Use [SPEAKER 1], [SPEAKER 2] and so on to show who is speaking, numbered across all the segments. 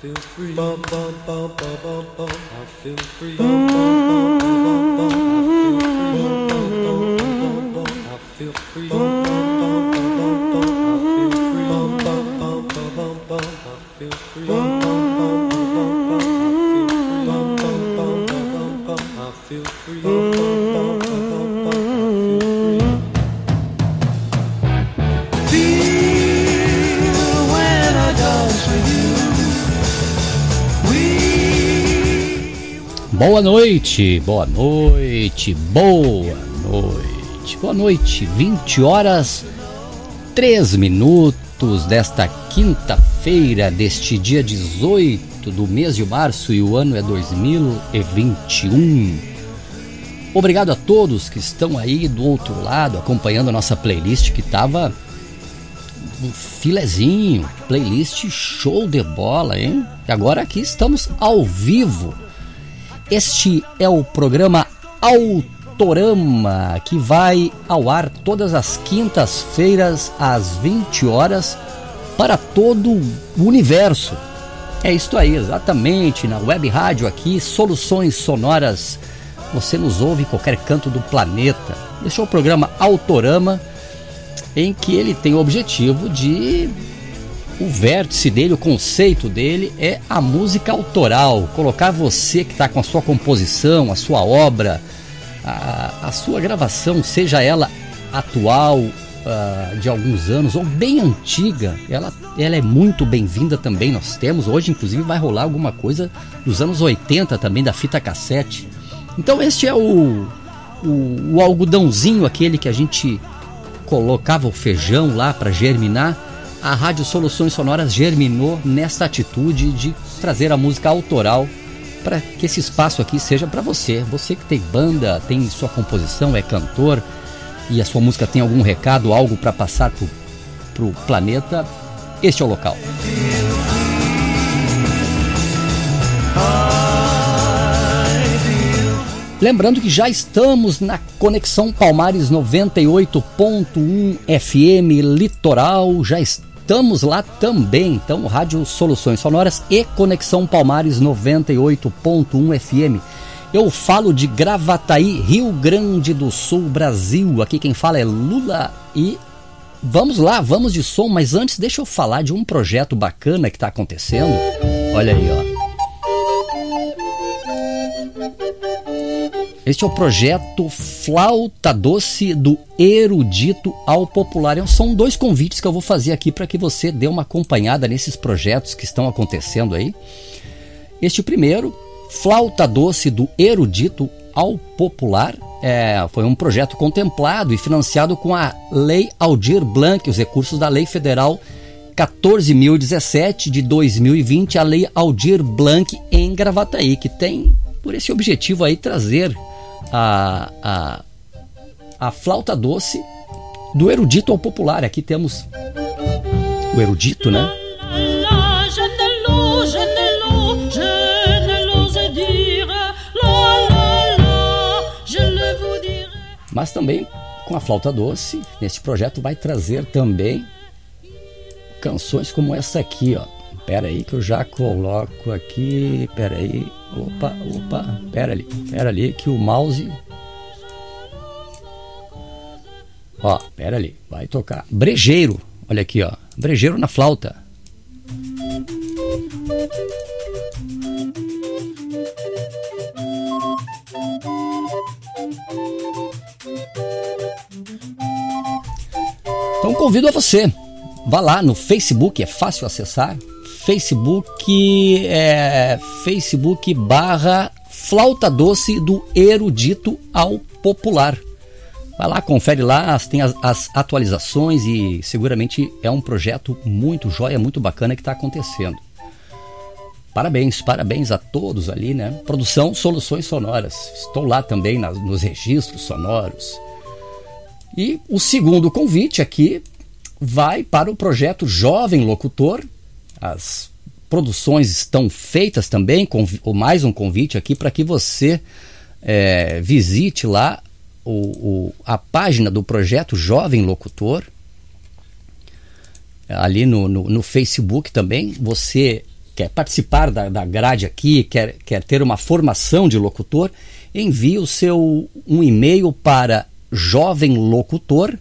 [SPEAKER 1] feel free. Bum, bum, bum, bum, bum, bum. I feel free. Bum, bum, bum, bum, bum,
[SPEAKER 2] Boa noite, boa noite, boa noite, boa noite. 20 horas 3 minutos desta quinta-feira, deste dia 18 do mês de março e o ano é 2021. Obrigado a todos que estão aí do outro lado acompanhando a nossa playlist que tava um filezinho, playlist show de bola, hein? E agora aqui estamos ao vivo. Este é o programa Autorama, que vai ao ar todas as quintas-feiras às 20 horas para todo o universo. É isso aí, exatamente, na web rádio aqui, Soluções Sonoras. Você nos ouve em qualquer canto do planeta. Este é o programa Autorama, em que ele tem o objetivo de o vértice dele, o conceito dele é a música autoral. Colocar você que está com a sua composição, a sua obra, a, a sua gravação, seja ela atual, uh, de alguns anos ou bem antiga, ela, ela é muito bem-vinda também. Nós temos, hoje inclusive vai rolar alguma coisa dos anos 80 também, da fita cassete. Então este é o, o, o algodãozinho, aquele que a gente colocava o feijão lá para germinar a Rádio Soluções Sonoras germinou nessa atitude de trazer a música autoral para que esse espaço aqui seja para você. Você que tem banda, tem sua composição, é cantor e a sua música tem algum recado, algo para passar para o planeta, este é o local. Lembrando que já estamos na Conexão Palmares 98.1 FM Litoral, já estamos lá também. Então, Rádio Soluções Sonoras e Conexão Palmares 98.1 FM. Eu falo de Gravataí, Rio Grande do Sul, Brasil. Aqui quem fala é Lula e vamos lá, vamos de som, mas antes deixa eu falar de um projeto bacana que está acontecendo. Olha aí, ó. Este é o projeto Flauta Doce do Erudito ao Popular. São dois convites que eu vou fazer aqui para que você dê uma acompanhada nesses projetos que estão acontecendo aí. Este primeiro, Flauta Doce do Erudito ao Popular, é, foi um projeto contemplado e financiado com a Lei Aldir Blanc, os recursos da Lei Federal 14.017 de 2020, a Lei Aldir Blanc em Gravataí, que tem por esse objetivo aí trazer a, a, a flauta doce do erudito ao popular. Aqui temos o erudito, né? Mas também com a flauta doce, neste projeto vai trazer também canções como essa aqui, ó. Pera aí que eu já coloco aqui. Pera aí. Opa, opa. Pera ali. Pera ali que o mouse. Ó, pera ali. Vai tocar. Brejeiro. Olha aqui, ó. Brejeiro na flauta. Então convido a você. Vá lá no Facebook, é fácil acessar Facebook é Facebook barra Flauta Doce do Erudito ao Popular. Vai lá, confere lá, tem as, as, atualizações e seguramente é um projeto muito jóia, muito bacana que está acontecendo. Parabéns, parabéns a todos ali, né? Produção Soluções Sonoras. Estou lá também nas, nos registros sonoros. E o segundo convite aqui vai para o projeto Jovem Locutor, as produções estão feitas também, com mais um convite aqui para que você é, visite lá o, o, a página do projeto Jovem Locutor, ali no, no, no Facebook também. Você quer participar da, da grade aqui, quer, quer ter uma formação de locutor, envie o seu um e-mail para jovemlocutor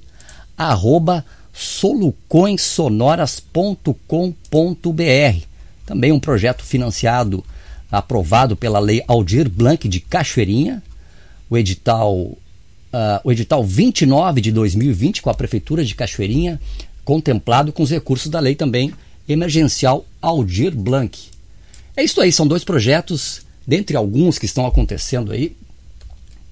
[SPEAKER 2] arroba solucoinsonoras.com.br. Também um projeto financiado, aprovado pela Lei Aldir Blanc de Cachoeirinha, o edital, uh, o edital 29 de 2020 com a Prefeitura de Cachoeirinha, contemplado com os recursos da lei também emergencial Aldir Blanc. É isso aí, são dois projetos, dentre alguns que estão acontecendo aí,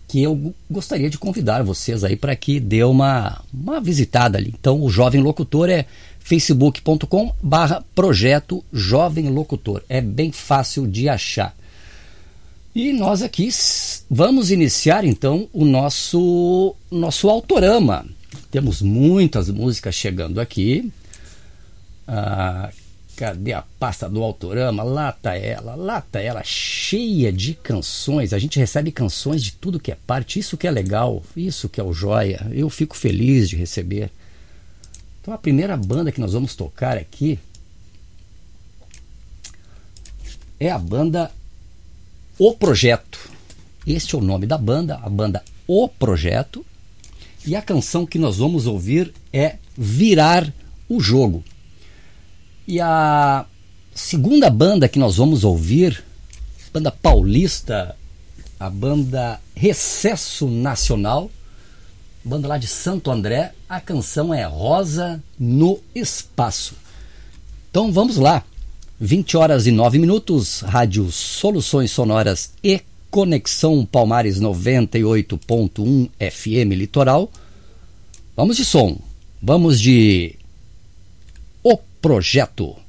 [SPEAKER 2] que eu gostaria de convidar vocês aí para que dê uma, uma visitada ali. Então, o Jovem Locutor é facebook.com barra projeto Jovem Locutor. É bem fácil de achar. E nós aqui vamos iniciar então o nosso, nosso autorama. Temos muitas músicas chegando aqui. Ah, Cadê a pasta do Autorama? Lá tá ela, lá tá ela, cheia de canções. A gente recebe canções de tudo que é parte. Isso que é legal, isso que é o joia. Eu fico feliz de receber. Então a primeira banda que nós vamos tocar aqui é a banda O Projeto. Este é o nome da banda, a banda O Projeto. E a canção que nós vamos ouvir é Virar o Jogo. E a segunda banda que nós vamos ouvir, banda paulista, a banda Recesso Nacional, banda lá de Santo André, a canção é Rosa no Espaço. Então vamos lá. 20 horas e 9 minutos, Rádio Soluções Sonoras e Conexão Palmares 98.1 FM Litoral. Vamos de som. Vamos de projeto.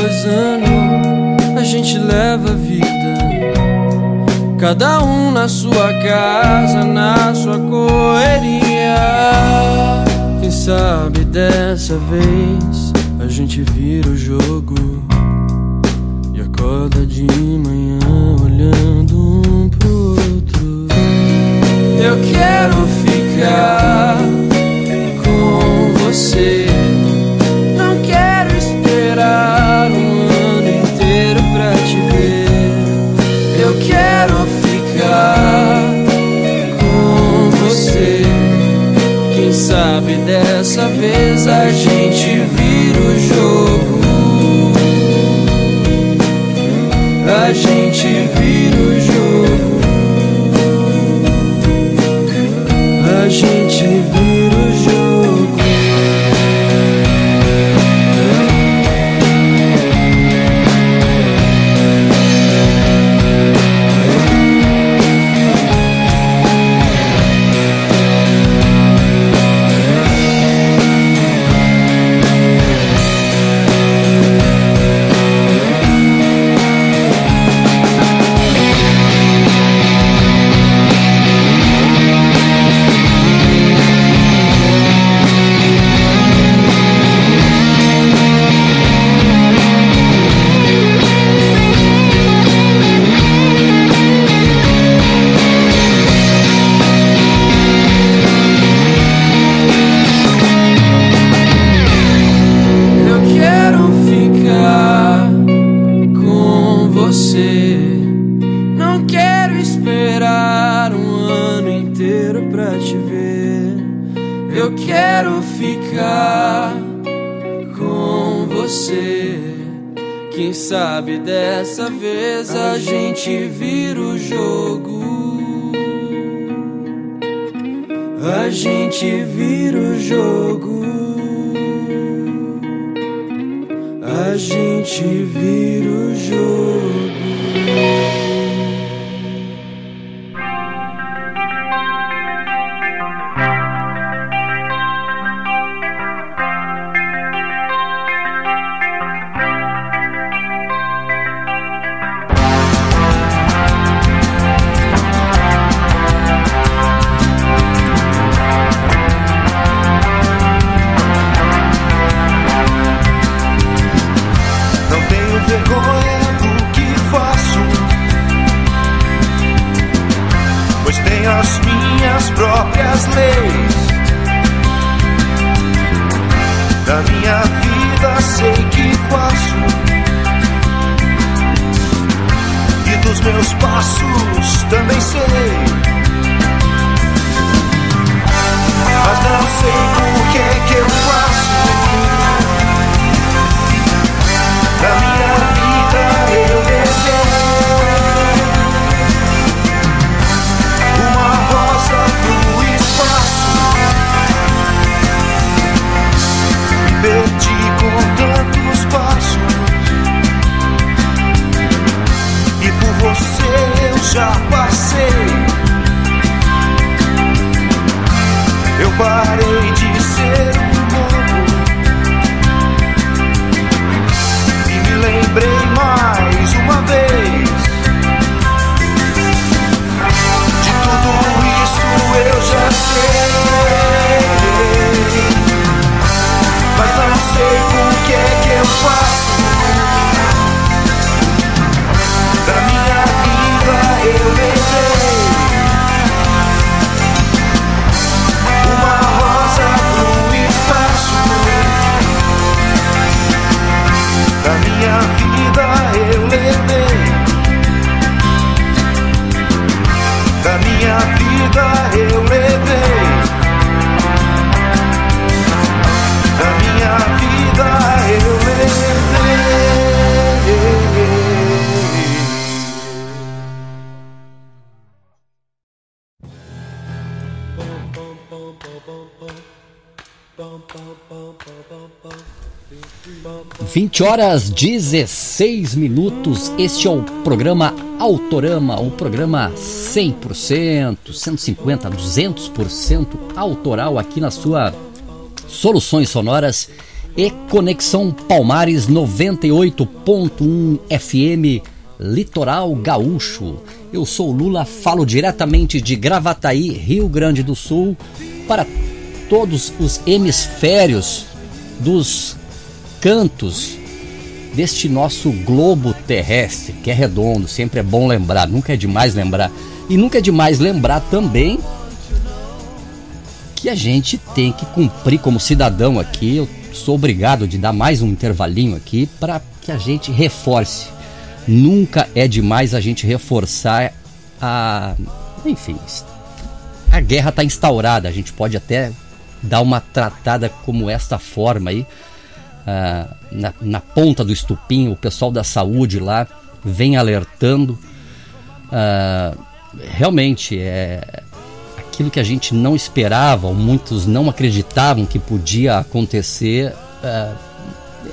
[SPEAKER 3] após ano a gente leva a vida. Cada um na sua casa, na sua correria. Quem sabe dessa vez vez a gente A gente vira o jogo. A gente vira o jogo.
[SPEAKER 2] 20 horas 16 minutos. Este é o programa Autorama, um programa 100%, 150, 200% autoral aqui na sua Soluções Sonoras e Conexão Palmares 98.1 FM Litoral Gaúcho. Eu sou o Lula, falo diretamente de Gravataí, Rio Grande do Sul, para todos os hemisférios dos cantos deste nosso globo terrestre, que é redondo, sempre é bom lembrar, nunca é demais lembrar. E nunca é demais lembrar também que a gente tem que cumprir como cidadão aqui. Eu sou obrigado de dar mais um intervalinho aqui para que a gente reforce. Nunca é demais a gente reforçar a. Enfim, a guerra está instaurada. A gente pode até dar uma tratada como esta forma aí. Ah, na, na ponta do estupim, o pessoal da saúde lá vem alertando. Ah, realmente é aquilo que a gente não esperava, ou muitos não acreditavam que podia acontecer, ah,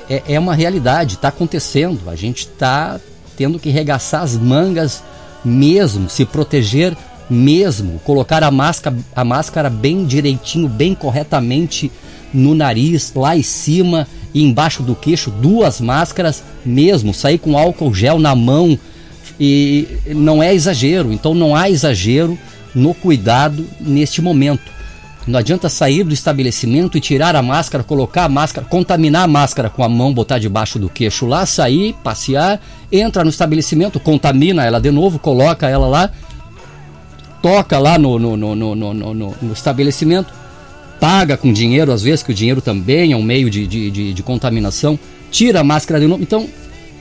[SPEAKER 2] é, é uma realidade, está acontecendo. A gente está tendo que regaçar as mangas mesmo, se proteger mesmo, colocar a máscara, a máscara bem direitinho, bem corretamente no nariz, lá em cima e embaixo do queixo, duas máscaras mesmo, sair com álcool gel na mão. E não é exagero, então não há exagero no cuidado neste momento. Não adianta sair do estabelecimento e tirar a máscara, colocar a máscara, contaminar a máscara com a mão, botar debaixo do queixo lá, sair, passear, entra no estabelecimento, contamina ela de novo, coloca ela lá, toca lá no, no, no, no, no, no, no estabelecimento, paga com dinheiro, às vezes, que o dinheiro também é um meio de, de, de, de contaminação, tira a máscara de novo. Então,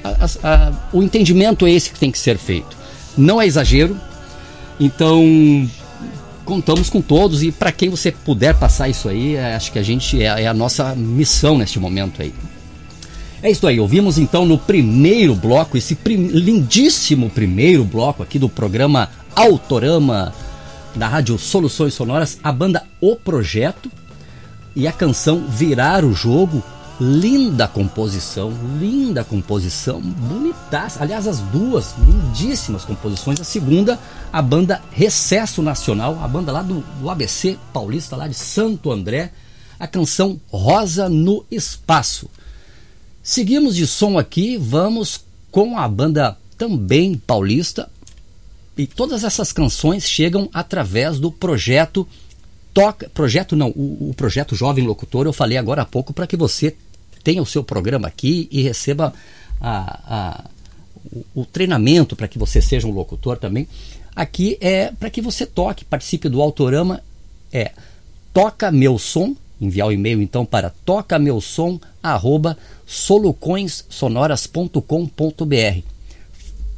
[SPEAKER 2] a- a- o entendimento é esse que tem que ser feito. Não é exagero. Então, Contamos com todos e para quem você puder passar isso aí, é, acho que a gente é, é a nossa missão neste momento aí. É isso aí, ouvimos então no primeiro bloco, esse prim lindíssimo primeiro bloco aqui do programa Autorama da Rádio Soluções Sonoras, a banda O Projeto e a canção Virar o Jogo. Linda composição, linda composição, bonitaça. Aliás, as duas lindíssimas composições. A segunda, a banda Recesso Nacional, a banda lá do, do ABC Paulista, lá de Santo André, a canção Rosa no Espaço. Seguimos de som aqui, vamos com a banda também paulista. E todas essas canções chegam através do projeto Toca, projeto não, o, o projeto Jovem Locutor, eu falei agora há pouco para que você tenha o seu programa aqui e receba a, a, o, o treinamento para que você seja um locutor também. Aqui é para que você toque, participe do Autorama, é toca meu som, enviar o e-mail então para toca meu som arroba.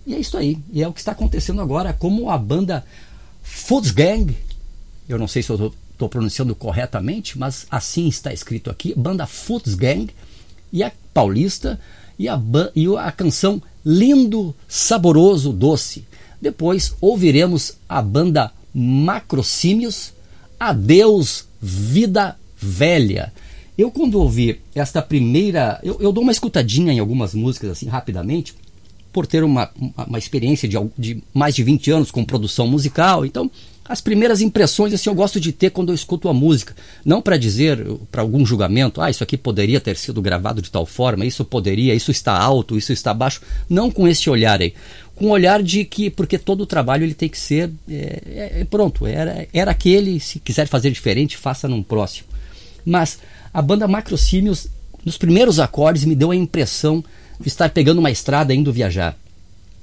[SPEAKER 2] E é isso aí, e é o que está acontecendo agora, como a banda Foods Gang, eu não sei se eu estou pronunciando corretamente, mas assim está escrito aqui, banda Foods Gang, e a paulista, e a, e a canção Lindo, Saboroso, Doce. Depois ouviremos a banda Macrocímios, Adeus, Vida Velha. Eu, quando ouvi esta primeira. Eu, eu, dou uma escutadinha em algumas músicas, assim, rapidamente, por ter uma, uma, experiência de, de, mais de 20 anos com produção musical. Então, as primeiras impressões, assim, eu gosto de ter quando eu escuto a música. Não para dizer, para algum julgamento, ah, isso aqui poderia ter sido gravado de tal forma, isso poderia, isso está alto, isso está baixo. Não com esse olhar aí. Com o olhar de que, porque todo o trabalho ele tem que ser. É, é, pronto, era, era aquele, se quiser fazer diferente, faça num próximo. Mas a banda Macrocímios, nos primeiros acordes, me deu a impressão estar pegando uma estrada indo viajar.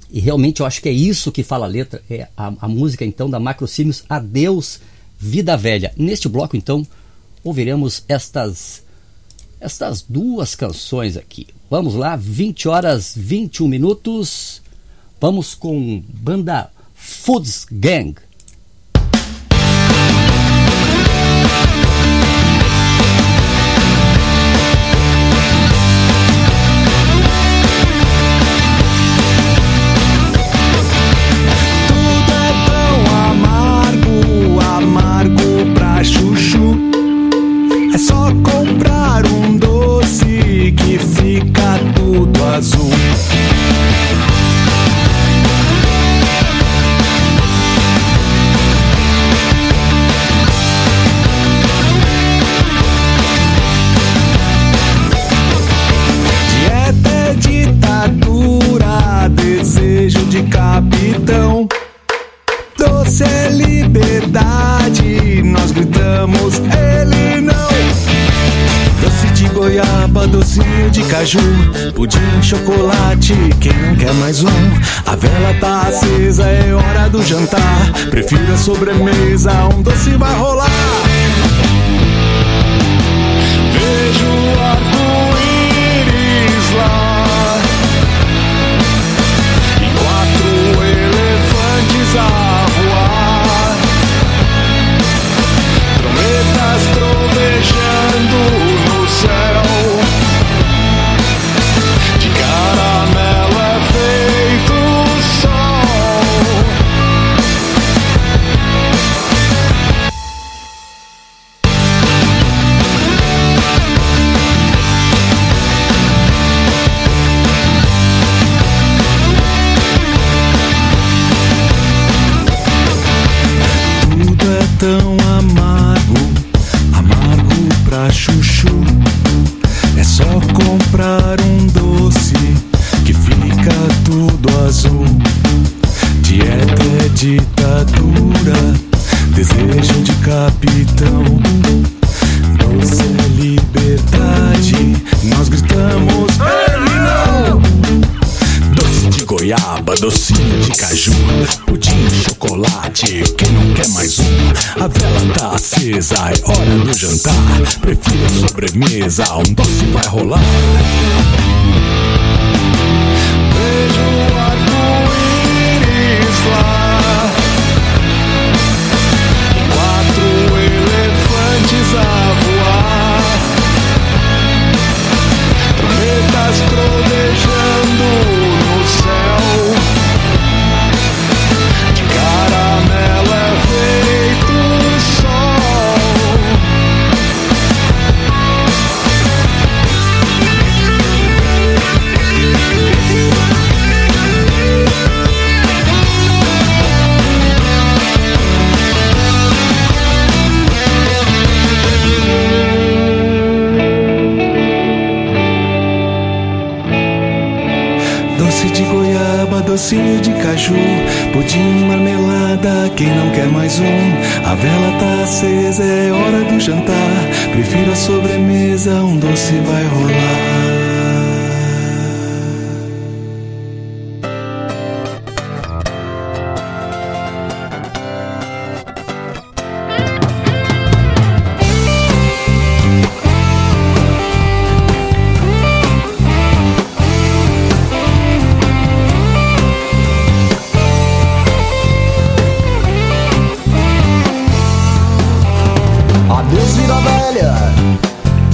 [SPEAKER 2] E realmente eu acho que é isso que fala a letra, é a, a música então da Macrocímios, Adeus Vida Velha. Neste bloco então ouviremos estas estas duas canções aqui. Vamos lá, 20 horas 21 minutos. Vamos com banda Foods Gang.
[SPEAKER 4] Caju, pudim, chocolate, quem não quer mais um? A vela tá acesa, é hora do jantar. Prefiro a sobremesa, um doce vai rolar. Vejo o arco-íris lá. E quatro elefantes a voar. Trombetas trovejando
[SPEAKER 5] Vida velha.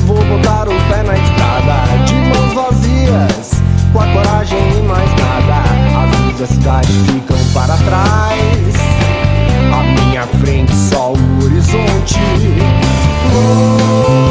[SPEAKER 5] Vou botar o pé na estrada, de mãos vazias, com a coragem e mais nada. As luzes da cidade ficam para trás. À minha frente, só o horizonte. Longe,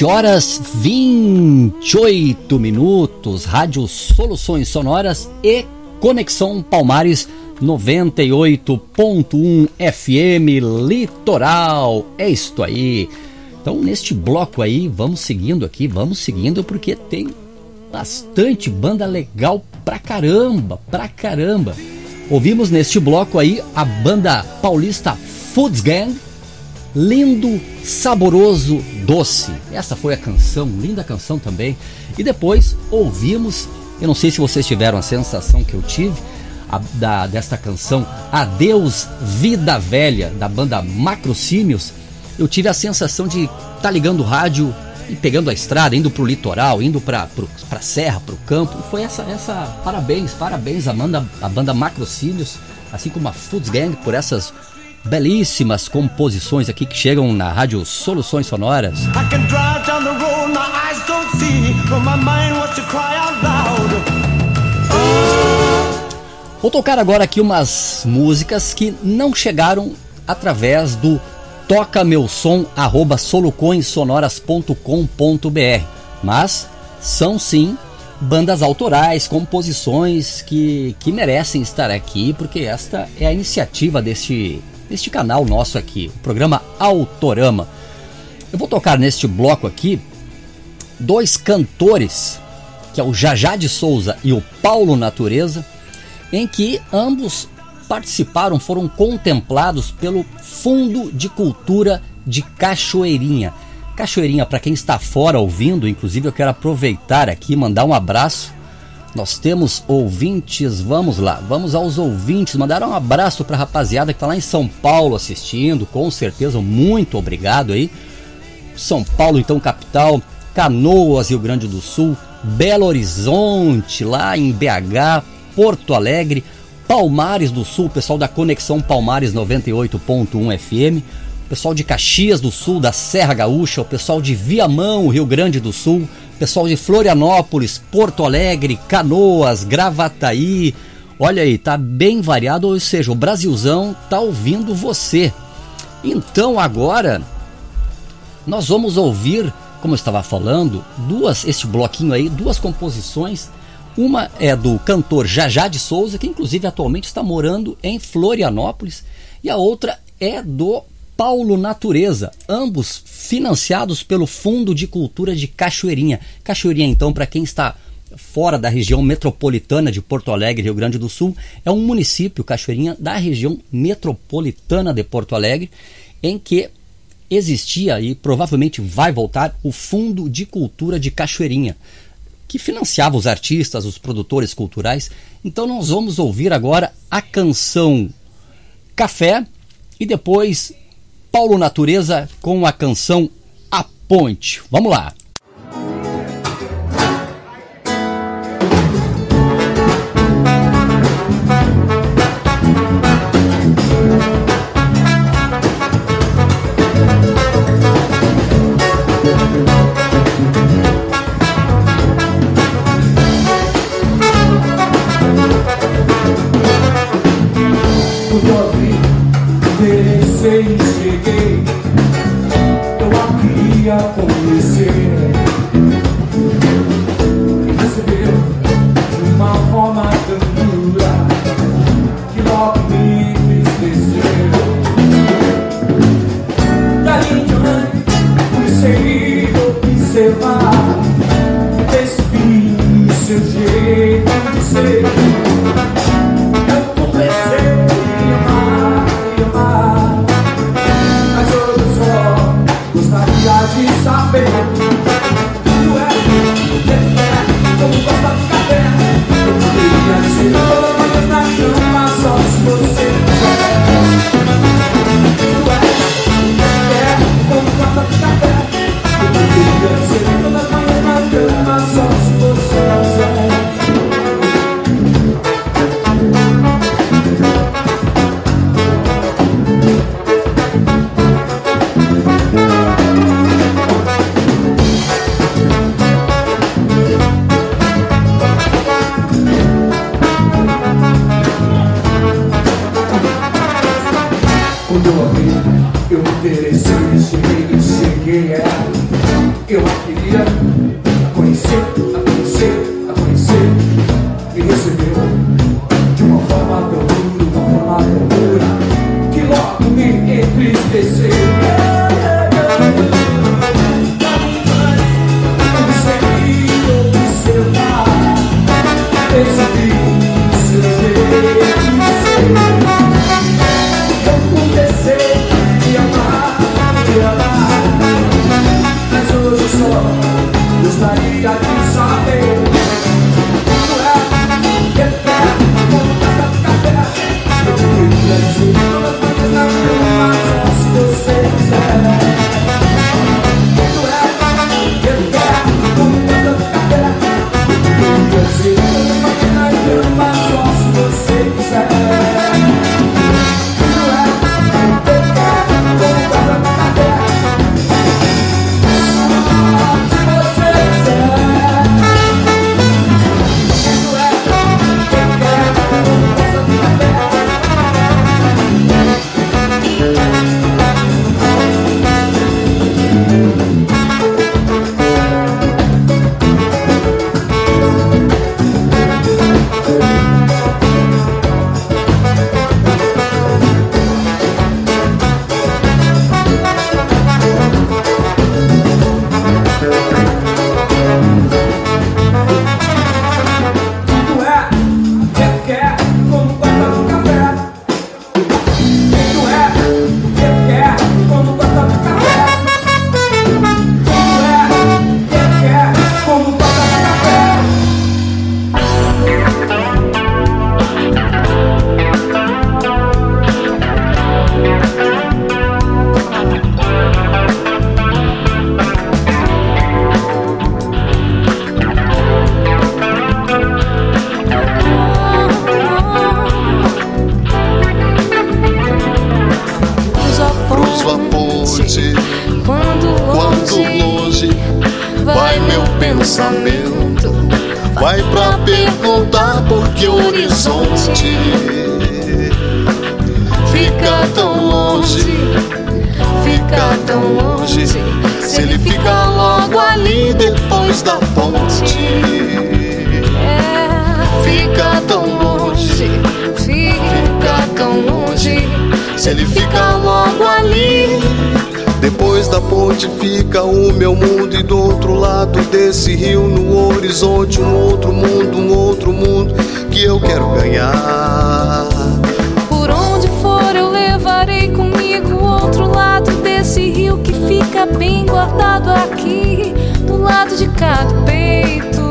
[SPEAKER 2] 20 horas 28 minutos, Rádio Soluções Sonoras e Conexão Palmares 98.1 FM Litoral. É isto aí. Então, neste bloco aí, vamos seguindo aqui, vamos seguindo porque tem bastante banda legal pra caramba, pra caramba. Ouvimos neste bloco aí a banda paulista Foods Gang, Lindo, Saboroso, Doce. Essa foi a canção, linda canção também. E depois ouvimos, eu não sei se vocês tiveram a sensação que eu tive, a- da, desta canção Adeus Vida Velha, da banda Macrocímios. Eu tive a sensação de estar tá ligando o rádio e pegando a estrada, indo pro litoral, indo pra, pro, pra serra, pro campo. E foi essa, essa. Parabéns, parabéns à banda, a banda Macrocímios, assim como a Foods Gang, por essas belíssimas composições aqui que chegam na rádio Soluções Sonoras. Vou tocar agora aqui umas músicas que não chegaram através do toca meu som arroba solucoinsonoras.com.br, mas são sim bandas autorais, composições que, que merecem estar aqui, porque esta é a iniciativa deste, deste canal nosso aqui, o programa Autorama. Eu vou tocar neste bloco aqui dois cantores, que é o Jajá de Souza e o Paulo Natureza, em que ambos participaram, foram contemplados pelo Fundo de Cultura de Cachoeirinha. Cachoeirinha, para quem está fora ouvindo, inclusive eu quero aproveitar aqui mandar um abraço. Nós temos ouvintes, vamos lá, vamos aos ouvintes, mandar um abraço para a rapaziada que está lá em São Paulo assistindo, com certeza, muito obrigado aí. São Paulo, então, capital, Canoas, Rio Grande do Sul, Belo Horizonte, lá em BH, Porto Alegre, Palmares do Sul, pessoal da Conexão Palmares 98.1 FM, pessoal de Caxias do Sul, da Serra Gaúcha, o pessoal de Viamão, Rio Grande do Sul, pessoal de Florianópolis, Porto Alegre, Canoas, Gravataí. Olha aí, tá bem variado, ou seja, o Brasilzão tá ouvindo você. Então agora nós vamos ouvir, como eu estava falando, duas, este bloquinho aí, duas composições uma é do cantor Jajá de Souza, que inclusive atualmente está morando em Florianópolis, e a outra é do Paulo Natureza, ambos financiados pelo Fundo de Cultura de Cachoeirinha. Cachoeirinha, então, para quem está fora da região metropolitana de Porto Alegre, Rio Grande do Sul, é um município, Cachoeirinha, da região metropolitana de Porto Alegre, em que existia e provavelmente vai voltar o Fundo de Cultura de Cachoeirinha que financiava os artistas, os produtores culturais. Então nós vamos ouvir agora a canção Café e depois Paulo Natureza com a canção A Ponte. Vamos lá.
[SPEAKER 3] Horizonte um outro mundo, um outro mundo que eu quero ganhar.
[SPEAKER 6] Por onde for eu levarei comigo o outro lado desse rio que fica bem guardado aqui, do lado de cada peito,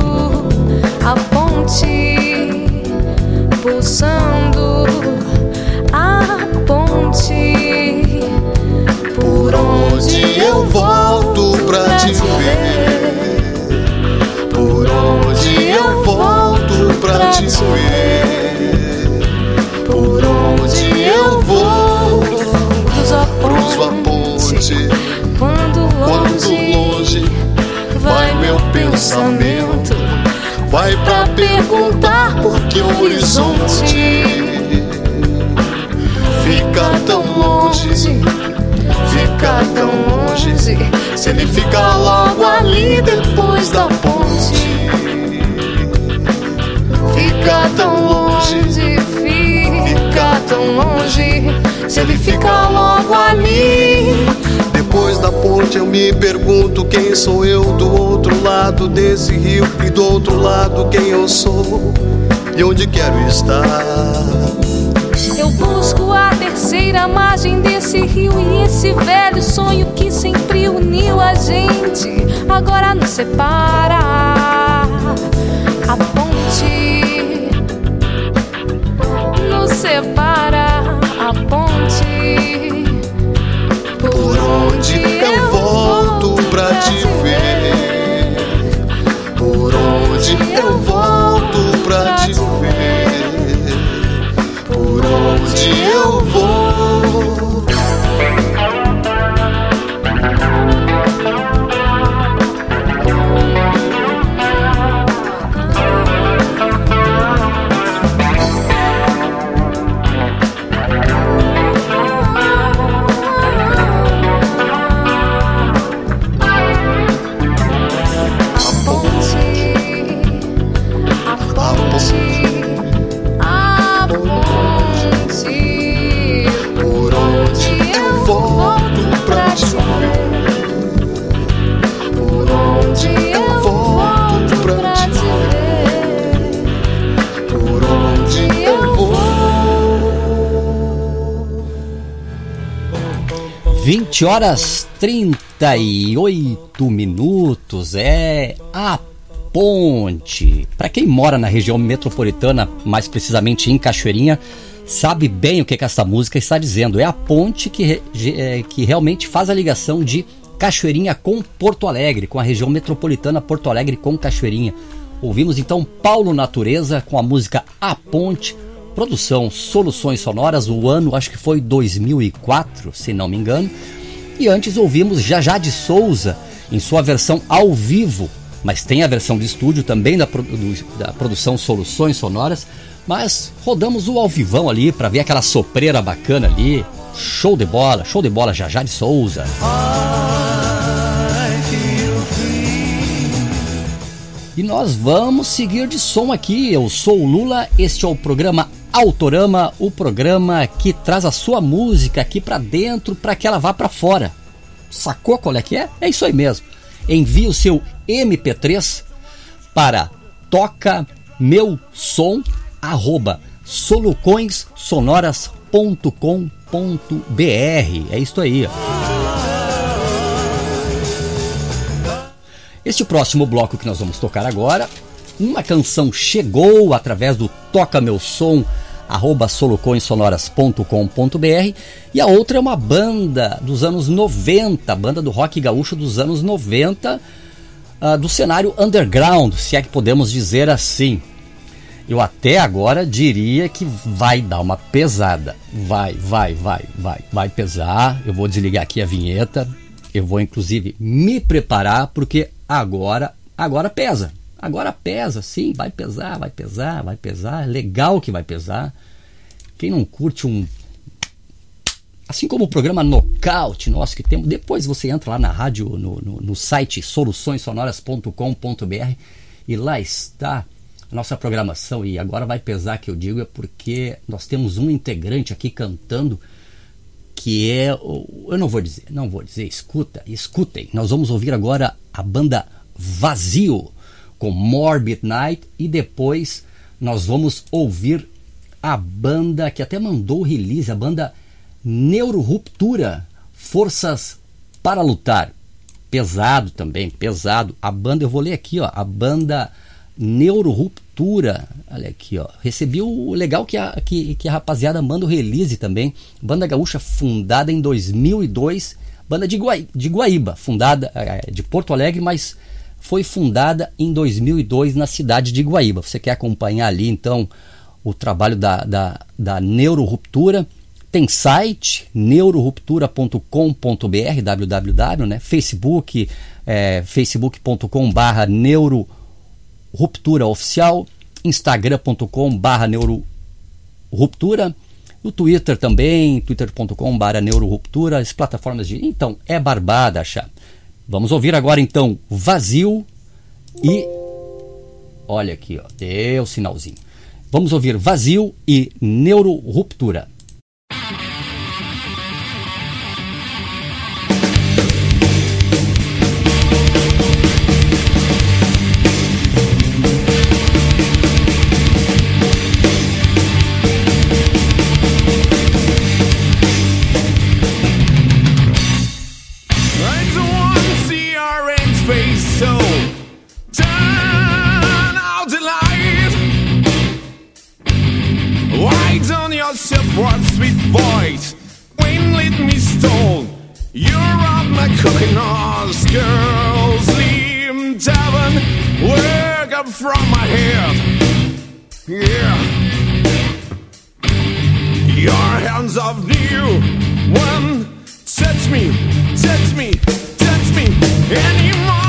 [SPEAKER 6] a ponte pulsando, a ponte.
[SPEAKER 3] Por onde eu volto pra te ver? Te ver? Por onde eu vou?
[SPEAKER 6] Cruzo a ponte, quando longe
[SPEAKER 3] longe vai meu pensamento? Vai pra perguntar por que o horizonte fica tão longe, fica tão longe. Se ele fica logo ali depois da ponte, fica tão longe, fica tão longe. Se ele fica logo ali. Depois da ponte eu me pergunto quem sou eu do outro lado desse rio e do outro lado quem eu sou e onde quero estar.
[SPEAKER 6] Eu busco a terceira margem desse rio e esse velho sonho que sempre uniu a gente agora nos separa. A ponte separa. A ponte
[SPEAKER 3] Por onde eu volto pra te ver? Por onde eu volto pra te ver? Por onde eu
[SPEAKER 2] 20 horas 38 minutos é a ponte. Para quem mora na região metropolitana, mais precisamente em Cachoeirinha, sabe bem o que, que essa música está dizendo. É a ponte que, é, que realmente faz a ligação de Cachoeirinha com Porto Alegre, com a região metropolitana Porto Alegre com Cachoeirinha. Ouvimos então Paulo Natureza com a música A Ponte, produção Soluções Sonoras, o ano acho que foi 2004, se não me engano. E antes ouvimos Jajá de Souza em sua versão ao vivo, mas tem a versão de estúdio também da, do- da produção Soluções Sonoras. Mas rodamos o ao vivão ali para ver aquela sopreira bacana ali. Show de bola, show de bola, Jajá de Souza. E nós vamos seguir de som aqui. Eu sou o Lula, este é o programa Autorama, o programa que traz a sua música aqui pra dentro para que ela vá pra fora. Sacou qual é que é? É isso aí mesmo. Envie o seu MP3 para toca meu som arroba. É isso aí. Este próximo bloco que nós vamos tocar agora, uma canção chegou através do Toca Meu Som, arroba solucoensonoras.com.br e a outra é uma banda dos anos 90, banda do rock gaúcho dos anos 90, ah, do cenário underground, se é que podemos dizer assim. Eu até agora diria que vai dar uma pesada. Vai, vai, vai, vai, vai pesar. Eu vou desligar aqui a vinheta. Eu vou inclusive me preparar porque agora, agora pesa. Agora pesa, sim, vai pesar, vai pesar, vai pesar. Legal que vai pesar. Quem não curte um assim como o programa Nocaute nosso que temos, depois você entra lá na rádio, no, no, no site soluçõessonoras.com.br e lá está a nossa programação. E agora vai pesar que eu digo, é porque nós temos um integrante aqui cantando que é, eu não vou dizer, não vou dizer, escuta, escutem. Nós vamos ouvir agora a banda Vazio com Morbid Night e depois nós vamos ouvir a banda que até mandou release, a banda Neuroruptura, Forças para Lutar. Pesado também, pesado. A banda, eu vou ler aqui, ó, a banda Neuroruptura. Olha aqui, ó. Recebi o legal que a, que, que a rapaziada manda o release também. Banda gaúcha fundada em 2002. Banda de, Guai, de Guaíba, fundada é, de Porto Alegre, mas foi fundada em 2002 na cidade de Guaíba. Você quer acompanhar ali, então, o trabalho da, da, da Neuroruptura? Tem site neuroruptura.com.br, www, né? Facebook, é, facebook.com barra neuroruptura oficial, instagram.com barra neuroruptura, no Twitter também, twitter.com barra neuroruptura, as plataformas de... Então, é barbada achar. Vamos ouvir agora então Vazio e... Olha aqui, ó, deu sinalzinho. Vamos ouvir Vazio e Neuroruptura.
[SPEAKER 7] On cooking horse girls. Leave tavern work up from my head. Yeah. Your hands of new. One touch me touch me touch me. Anymore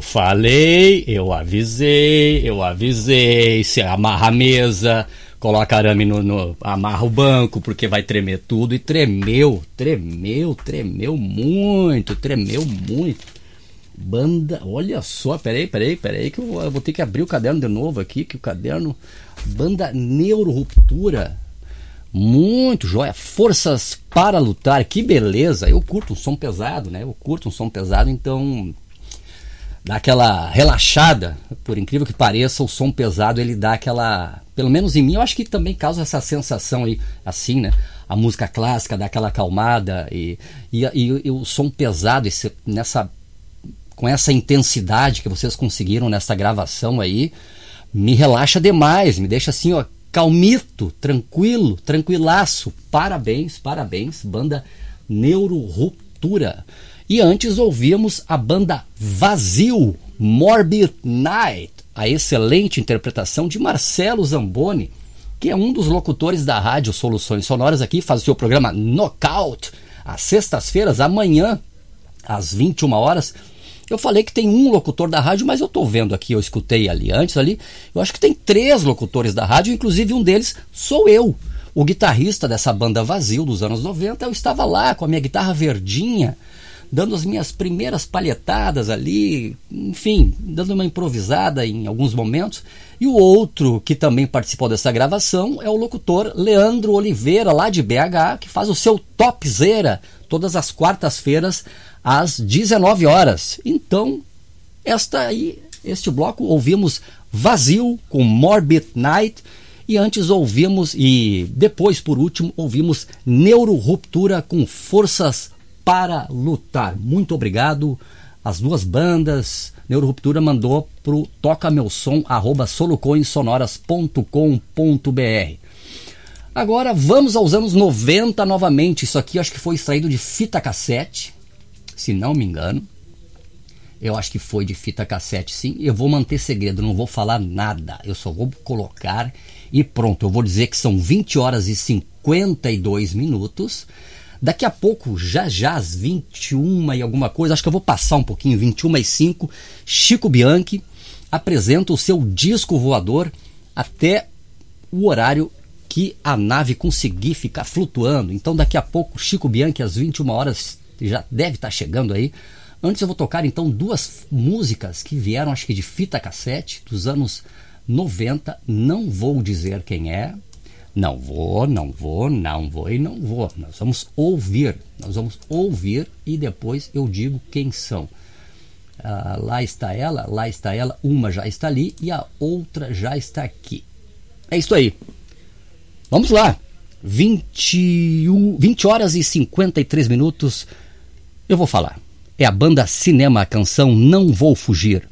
[SPEAKER 2] eu falei, eu avisei, eu avisei. Se amarra a mesa, coloca arame no, no. amarra o banco, porque vai tremer tudo. E tremeu, tremeu, tremeu muito, tremeu muito. Banda, olha só, peraí, peraí, peraí, que eu, vou ter que abrir o caderno de novo aqui, que o caderno. Banda Neuroruptura. Muito joia. Forças para lutar, que beleza. Eu curto um som pesado, né? Eu curto um som pesado, então dá aquela relaxada. Por incrível que pareça, o som pesado ele dá aquela, pelo menos em mim, eu acho que também causa essa sensação aí, assim, né? A música clássica dá aquela acalmada e, e, e, e o som pesado esse, nessa com essa intensidade que vocês conseguiram nessa gravação aí, me relaxa demais, me deixa assim, ó, calmito, tranquilo, tranquilaço. Parabéns, parabéns, banda Neuroruptura. E antes ouvíamos a banda Vazio, Morbid Night, a excelente interpretação de Marcelo Zamboni, que é um dos locutores da rádio Soluções Sonoras aqui, faz o seu programa Knockout, às sextas-feiras, amanhã, às 21 horas, eu falei que tem um locutor da rádio, mas eu estou vendo aqui, eu escutei ali antes ali, eu acho que tem três locutores da rádio, inclusive um deles sou eu. O guitarrista dessa banda Vazio dos anos 90, eu estava lá com a minha guitarra verdinha, dando as minhas primeiras palhetadas ali, enfim, dando uma improvisada em alguns momentos. E o outro que também participou dessa gravação é o locutor Leandro Oliveira, lá de BH, que faz o seu Topzera todas as quartas-feiras às 19 horas. Então, esta aí, este bloco ouvimos Vazio com Morbid Night e antes ouvimos e depois por último ouvimos Neuroruptura com Forças para Lutar. Muito obrigado as duas bandas. Neuroruptura mandou pro toca meu som arroba solucoinsonoras.com.br. Agora vamos aos anos 90 novamente. Isso aqui acho que foi extraído de fita cassete, se não me engano. Eu acho que foi de fita cassete, sim. Eu vou manter segredo, não vou falar nada. Eu só vou colocar e pronto. Eu vou dizer que são 20 horas e 52 minutos. Daqui a pouco, já já às 21 e alguma coisa, acho que eu vou passar um pouquinho, 21 e 5, Chico Bianchi apresenta o seu disco voador até o horário que a nave conseguir ficar flutuando. Então daqui a pouco, Chico Bianchi às 21 horas já deve estar chegando aí Antes eu vou tocar então duas músicas que vieram, acho que de fita cassete, dos anos 90. Não vou dizer quem é. Não vou, não vou, não vou e não vou. Nós vamos ouvir. Nós vamos ouvir e depois eu digo quem são. Ah, lá está ela, lá está ela. Uma já está ali e a outra já está aqui. É isso aí. Vamos lá. 21, 20 horas e 53 minutos. Eu vou falar é a banda Cinema, a canção Não Vou Fugir.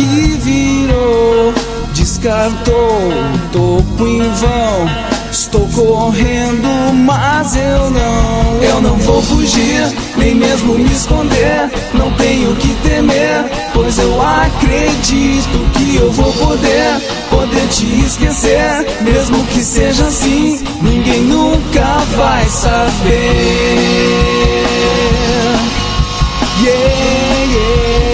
[SPEAKER 8] Que virou, descartou o topo em vão. Estou correndo, mas eu não. Eu não vou fugir, nem mesmo me esconder. Não tenho que temer, pois eu acredito que eu vou poder, poder te esquecer. Mesmo que seja assim, ninguém nunca vai saber. Yeah, yeah.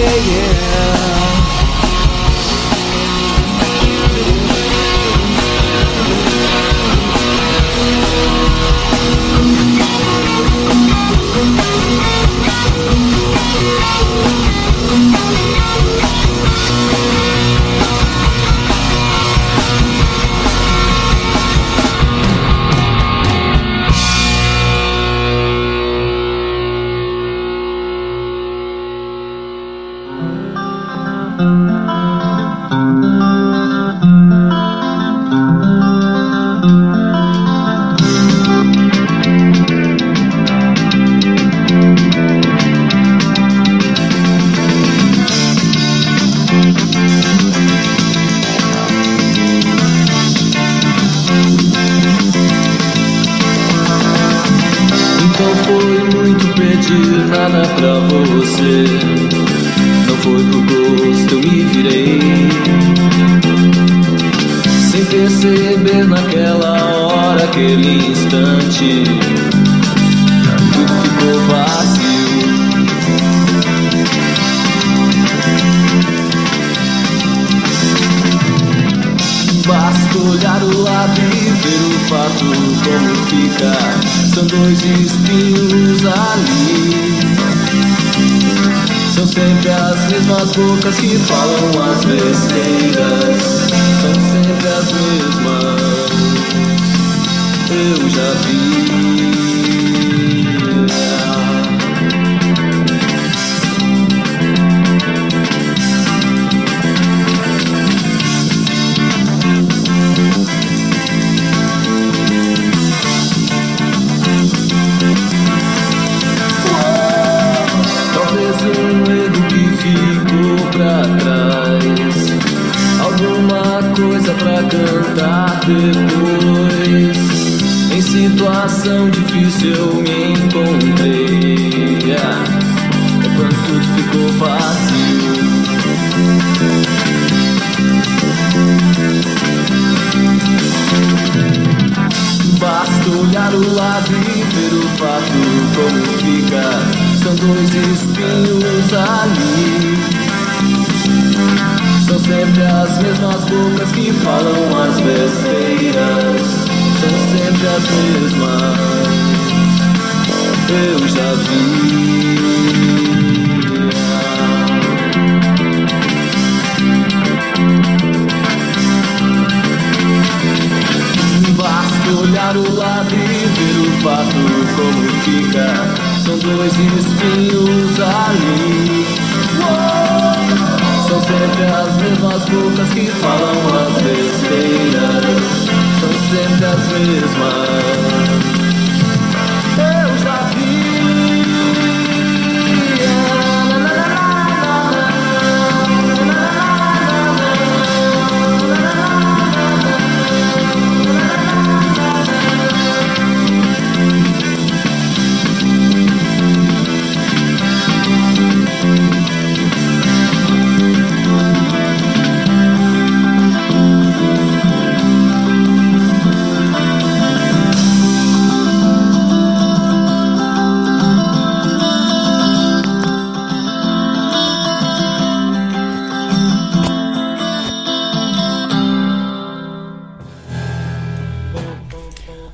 [SPEAKER 8] Eu
[SPEAKER 9] já vi. Talvez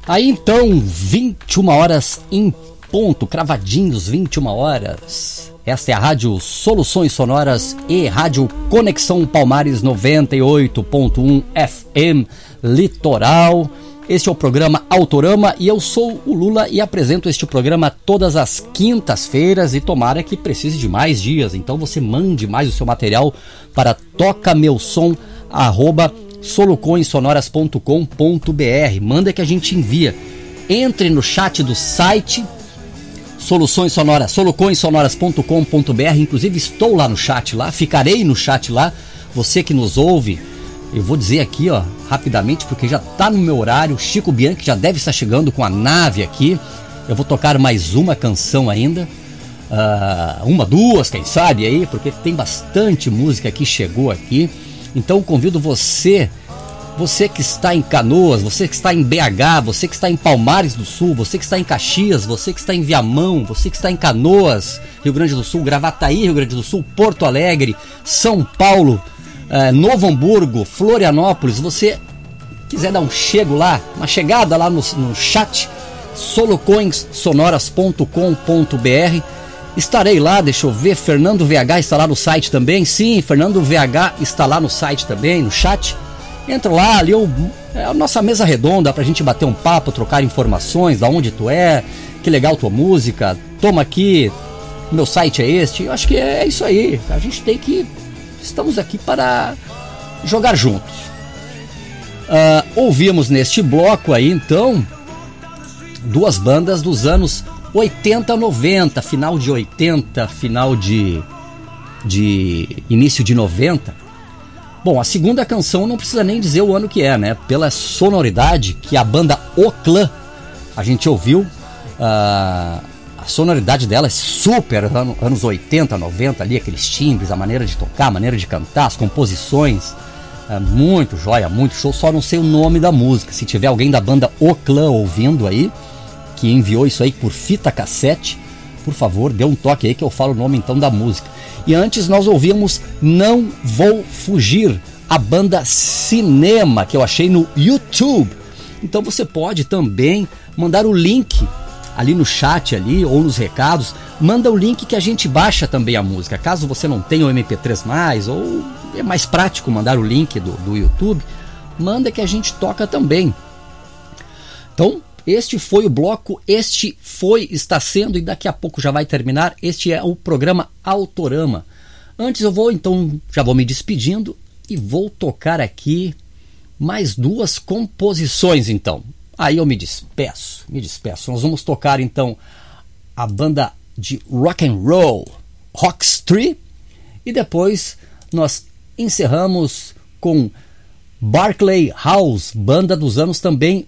[SPEAKER 2] Aí então, 21 horas em ponto, cravadinhos 21 horas. Esta é a Rádio Soluções Sonoras e Rádio Conexão Palmares 98.1 FM Litoral. Este é o programa Autorama e eu sou o Lula e apresento este programa todas as quintas-feiras e tomara que precise de mais dias. Então você mande mais o seu material para tocameusom arroba solucoinsonoras.com.br. Manda que a gente envia. Entre no chat do site Soluções Sonoras, solucoinsonoras.com.br. Inclusive estou lá no chat lá, ficarei no chat lá. Você que nos ouve, eu vou dizer aqui, ó, rapidamente, porque já tá no meu horário. Chico Bianchi já deve estar chegando com a nave aqui. Eu vou tocar mais uma canção ainda. Uh, uma, duas, quem sabe aí, porque tem bastante música que chegou aqui. Então convido você, você que está em Canoas, você que está em BH, você que está em Palmares do Sul, você que está em Caxias, você que está em Viamão, você que está em Canoas, Rio Grande do Sul, Gravataí, Rio Grande do Sul, Porto Alegre, São Paulo, eh, Novo Hamburgo, Florianópolis, você quiser dar um chego lá, uma chegada lá no, no chat solocoinsonoras.com.br Estarei lá, deixa eu ver. Fernando VH está lá no site também. Sim, Fernando VH está lá no site também, no chat. Entra lá, ali eu, é a nossa mesa redonda pra gente bater um papo, trocar informações, da onde tu é, que legal tua música. Toma aqui, meu site é este. Eu acho que é isso aí. A gente tem que. Estamos aqui para jogar juntos. Uh, ouvimos neste bloco aí então duas bandas dos anos 80, 90, final de 80, final de, de início de 90. Bom, a segunda canção não precisa nem dizer o ano que é, né? Pela sonoridade que a banda O Clã, a gente ouviu uh, A sonoridade dela é super anos 80, 90 ali, aqueles timbres, a maneira de tocar, a maneira de cantar, as composições. É muito joia, muito show. Só não sei o nome da música. Se tiver alguém da banda O Clã ouvindo aí, que enviou isso aí por fita cassete, por favor, dê um toque aí que eu falo o nome então da música. E antes nós ouvimos Não Vou Fugir, a banda Cinema, que eu achei no YouTube. Então você pode também mandar o link ali no chat ali ou nos recados, manda o link que a gente baixa também a música. Caso você não tenha o MP3 ou é mais prático mandar o link do, do YouTube, manda que a gente toca também. Então, este foi o bloco, este foi, está sendo e daqui a pouco já vai terminar. Este é o programa Autorama. Antes eu vou então, já vou me despedindo e vou tocar aqui mais duas composições então. Aí eu me despeço, me despeço. Nós vamos tocar então a banda de rock and roll Rockstree e depois nós encerramos com Barclay House, banda dos anos também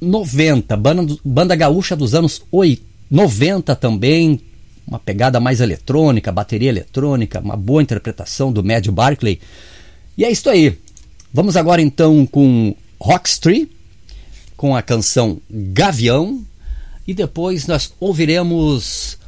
[SPEAKER 2] 90, banda, banda gaúcha dos anos 80, 90 também, uma pegada mais eletrônica, bateria eletrônica, uma boa interpretação do Mad Barclay. E é isso aí. Vamos agora então com Rockstree, com a canção Gavião, e depois nós ouviremos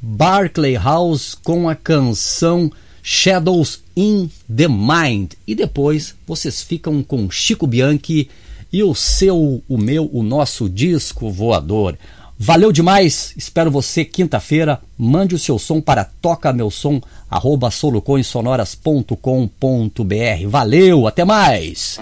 [SPEAKER 2] Barclay House com a canção Shadows in the Mind. E depois vocês ficam com Chico Bianchi e o seu, o meu, o nosso disco voador. Valeu demais, espero você quinta-feira. Mande o seu som para toca meu som arroba solucoinsonoras.com.br. Valeu, até mais!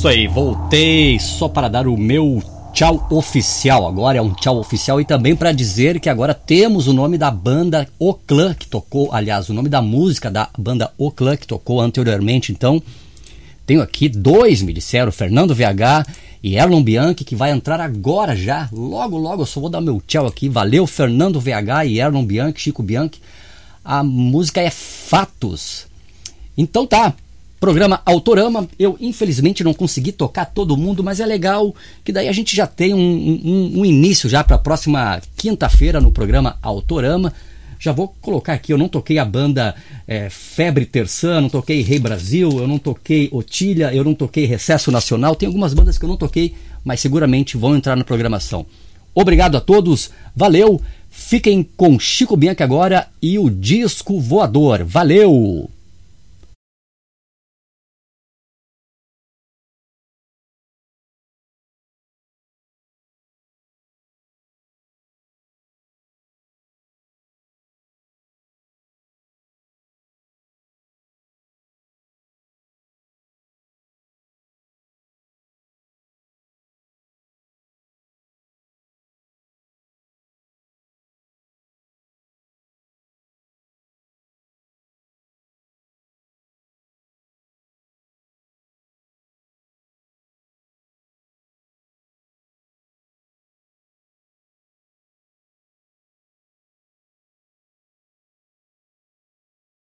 [SPEAKER 2] Isso aí, voltei só para dar o meu tchau oficial. Agora é um tchau oficial e também para dizer que agora temos o nome da banda O Clã que tocou, aliás, o nome da música da banda O Clã que tocou anteriormente. Então, tenho aqui dois, me disseram, Fernando VH e Erlon Bianchi, que vai entrar agora já. Logo, logo, eu só vou dar meu tchau aqui. Valeu, Fernando VH e Erlon Bianchi, Chico Bianchi. A música é Fatos. Então tá, Programa Autorama, eu infelizmente não consegui tocar todo mundo, mas é legal que daí a gente já tem um, um, um início já para a próxima quinta-feira no programa Autorama. Já vou colocar aqui, eu não toquei a banda é, Febre Terçã, não toquei Rei Brasil, eu não toquei Otília, eu não toquei Recesso Nacional. Tem algumas bandas que eu não toquei, mas seguramente vão entrar na programação. Obrigado a todos, valeu, fiquem com Chico Bianchi agora e o disco voador. Valeu!